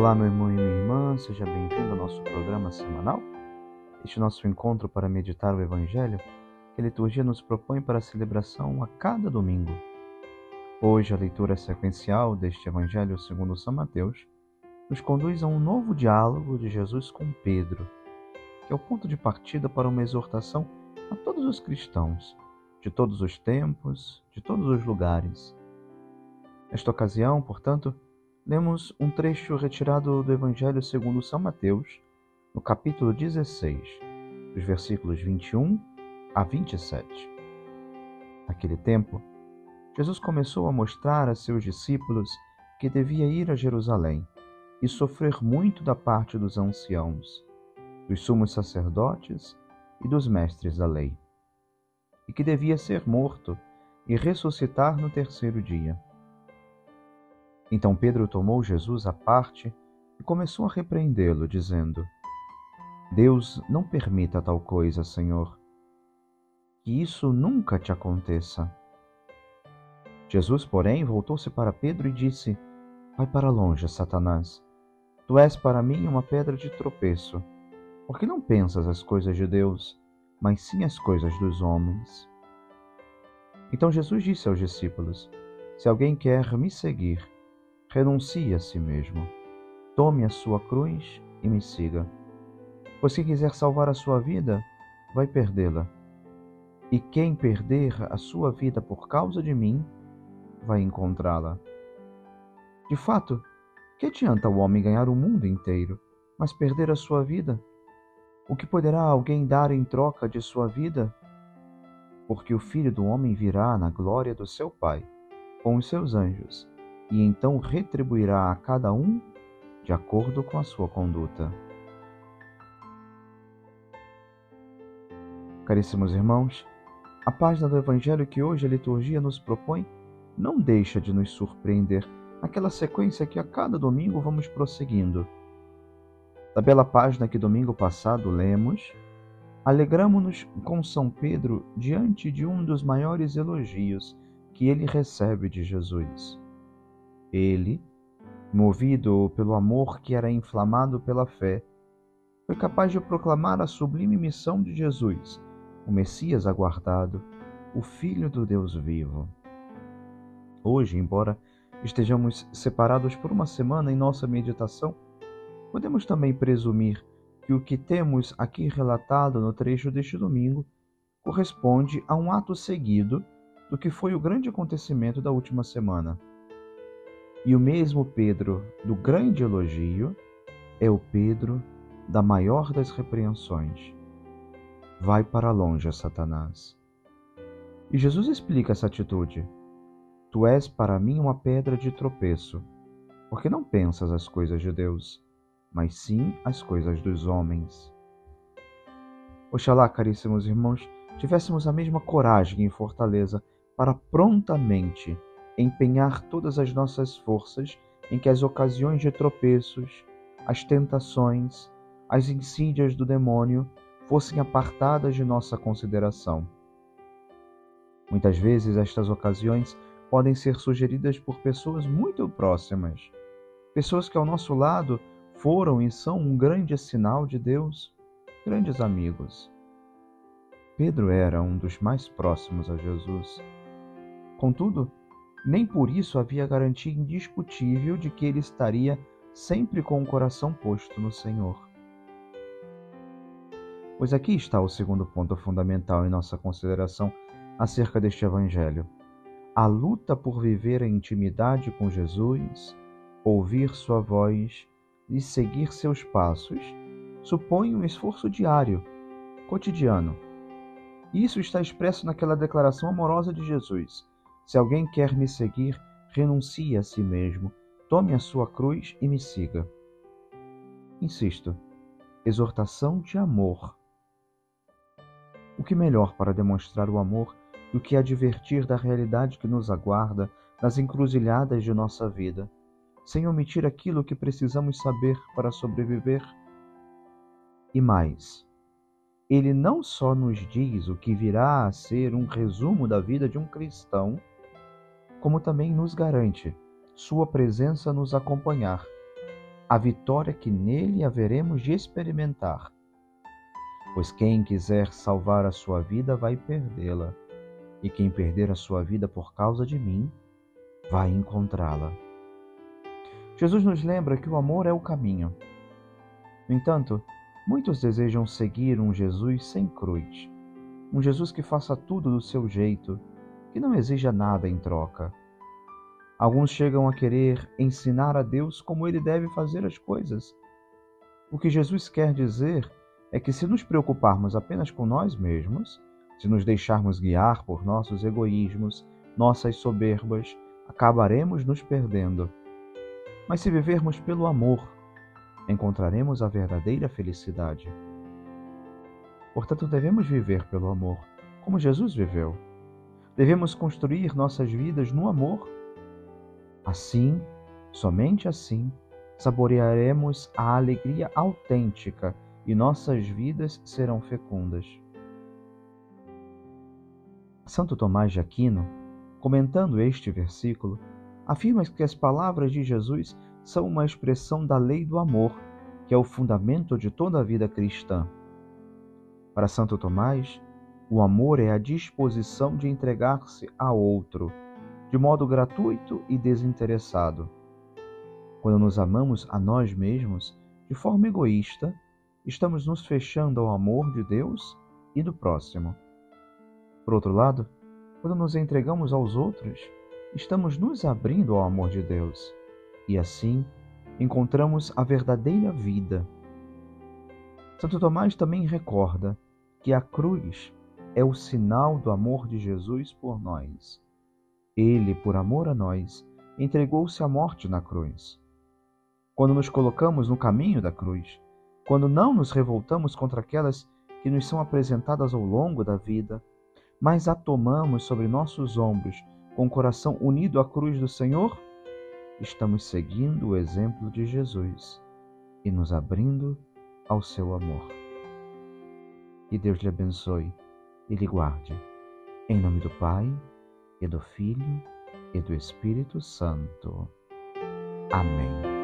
Olá, meu irmão e minha irmã, seja bem-vindo ao nosso programa semanal. Este nosso encontro para meditar o Evangelho que a liturgia nos propõe para a celebração a cada domingo. Hoje, a leitura sequencial deste Evangelho segundo São Mateus nos conduz a um novo diálogo de Jesus com Pedro, que é o ponto de partida para uma exortação a todos os cristãos, de todos os tempos, de todos os lugares. Nesta ocasião, portanto, lemos um trecho retirado do Evangelho segundo São Mateus, no capítulo 16, dos versículos 21 a 27. Naquele tempo, Jesus começou a mostrar a seus discípulos que devia ir a Jerusalém e sofrer muito da parte dos anciãos, dos sumos sacerdotes e dos mestres da lei, e que devia ser morto e ressuscitar no terceiro dia. Então Pedro tomou Jesus à parte e começou a repreendê-lo, dizendo: Deus não permita tal coisa, Senhor. Que isso nunca te aconteça. Jesus, porém, voltou-se para Pedro e disse: Vai para longe, Satanás. Tu és para mim uma pedra de tropeço, porque não pensas as coisas de Deus, mas sim as coisas dos homens. Então Jesus disse aos discípulos: Se alguém quer me seguir, renuncie a si mesmo. Tome a sua cruz e me siga. Pois quem quiser salvar a sua vida, vai perdê-la. E quem perder a sua vida por causa de mim, vai encontrá-la. De fato, que adianta o homem ganhar o mundo inteiro, mas perder a sua vida? O que poderá alguém dar em troca de sua vida? Porque o Filho do Homem virá na glória do seu Pai, com os seus anjos e então retribuirá a cada um de acordo com a sua conduta. Caríssimos irmãos, a página do Evangelho que hoje a liturgia nos propõe não deixa de nos surpreender naquela sequência que a cada domingo vamos prosseguindo. Da bela página que domingo passado lemos, alegramo-nos com São Pedro diante de um dos maiores elogios que ele recebe de Jesus. Ele, movido pelo amor que era inflamado pela fé, foi capaz de proclamar a sublime missão de Jesus, o Messias aguardado, o Filho do Deus vivo. Hoje, embora estejamos separados por uma semana em nossa meditação, podemos também presumir que o que temos aqui relatado no trecho deste domingo corresponde a um ato seguido do que foi o grande acontecimento da última semana. E o mesmo Pedro do grande elogio é o Pedro da maior das repreensões. Vai para longe, Satanás. E Jesus explica essa atitude. Tu és para mim uma pedra de tropeço, porque não pensas as coisas de Deus, mas sim as coisas dos homens. Oxalá, caríssimos irmãos, tivéssemos a mesma coragem e fortaleza para prontamente empenhar todas as nossas forças em que as ocasiões de tropeços, as tentações, as insídias do demônio fossem apartadas de nossa consideração. Muitas vezes estas ocasiões podem ser sugeridas por pessoas muito próximas, pessoas que ao nosso lado foram e são um grande sinal de Deus, grandes amigos. Pedro era um dos mais próximos a Jesus. Contudo, nem por isso havia garantia indiscutível de que ele estaria sempre com o coração posto no Senhor. Pois aqui está o segundo ponto fundamental em nossa consideração acerca deste Evangelho. A luta por viver a intimidade com Jesus, ouvir Sua voz e seguir seus passos supõe um esforço diário, cotidiano. Isso está expresso naquela declaração amorosa de Jesus se alguém quer me seguir, renuncie a si mesmo, tome a sua cruz e me siga. Insisto, exortação de amor. O que melhor para demonstrar o amor do que advertir da realidade que nos aguarda nas encruzilhadas de nossa vida, sem omitir aquilo que precisamos saber para sobreviver? E mais, ele não só nos diz o que virá a ser um resumo da vida de um cristão, como também nos garante Sua presença nos acompanhar, a vitória que nele haveremos de experimentar. Pois quem quiser salvar a sua vida vai perdê-la, e quem perder a sua vida por causa de mim vai encontrá-la. Jesus nos lembra que o amor é o caminho. No entanto, muitos desejam seguir um Jesus sem cruz, um Jesus que faça tudo do seu jeito, que não exija nada em troca. Alguns chegam a querer ensinar a Deus como ele deve fazer as coisas. O que Jesus quer dizer é que se nos preocuparmos apenas com nós mesmos, se nos deixarmos guiar por nossos egoísmos, nossas soberbas, acabaremos nos perdendo. Mas se vivermos pelo amor, encontraremos a verdadeira felicidade. Portanto, devemos viver pelo amor, como Jesus viveu. Devemos construir nossas vidas no amor Assim, somente assim, saborearemos a alegria autêntica e nossas vidas serão fecundas. Santo Tomás de Aquino, comentando este versículo, afirma que as palavras de Jesus são uma expressão da lei do amor, que é o fundamento de toda a vida cristã. Para Santo Tomás, o amor é a disposição de entregar-se a outro de modo gratuito e desinteressado. Quando nos amamos a nós mesmos de forma egoísta, estamos nos fechando ao amor de Deus e do próximo. Por outro lado, quando nos entregamos aos outros, estamos nos abrindo ao amor de Deus e assim encontramos a verdadeira vida. Santo Tomás também recorda que a cruz é o sinal do amor de Jesus por nós. Ele, por amor a nós, entregou-se à morte na cruz. Quando nos colocamos no caminho da cruz, quando não nos revoltamos contra aquelas que nos são apresentadas ao longo da vida, mas a tomamos sobre nossos ombros com o coração unido à cruz do Senhor, estamos seguindo o exemplo de Jesus e nos abrindo ao seu amor. Que Deus lhe abençoe e lhe guarde. Em nome do Pai, e do Filho e do Espírito Santo. Amém.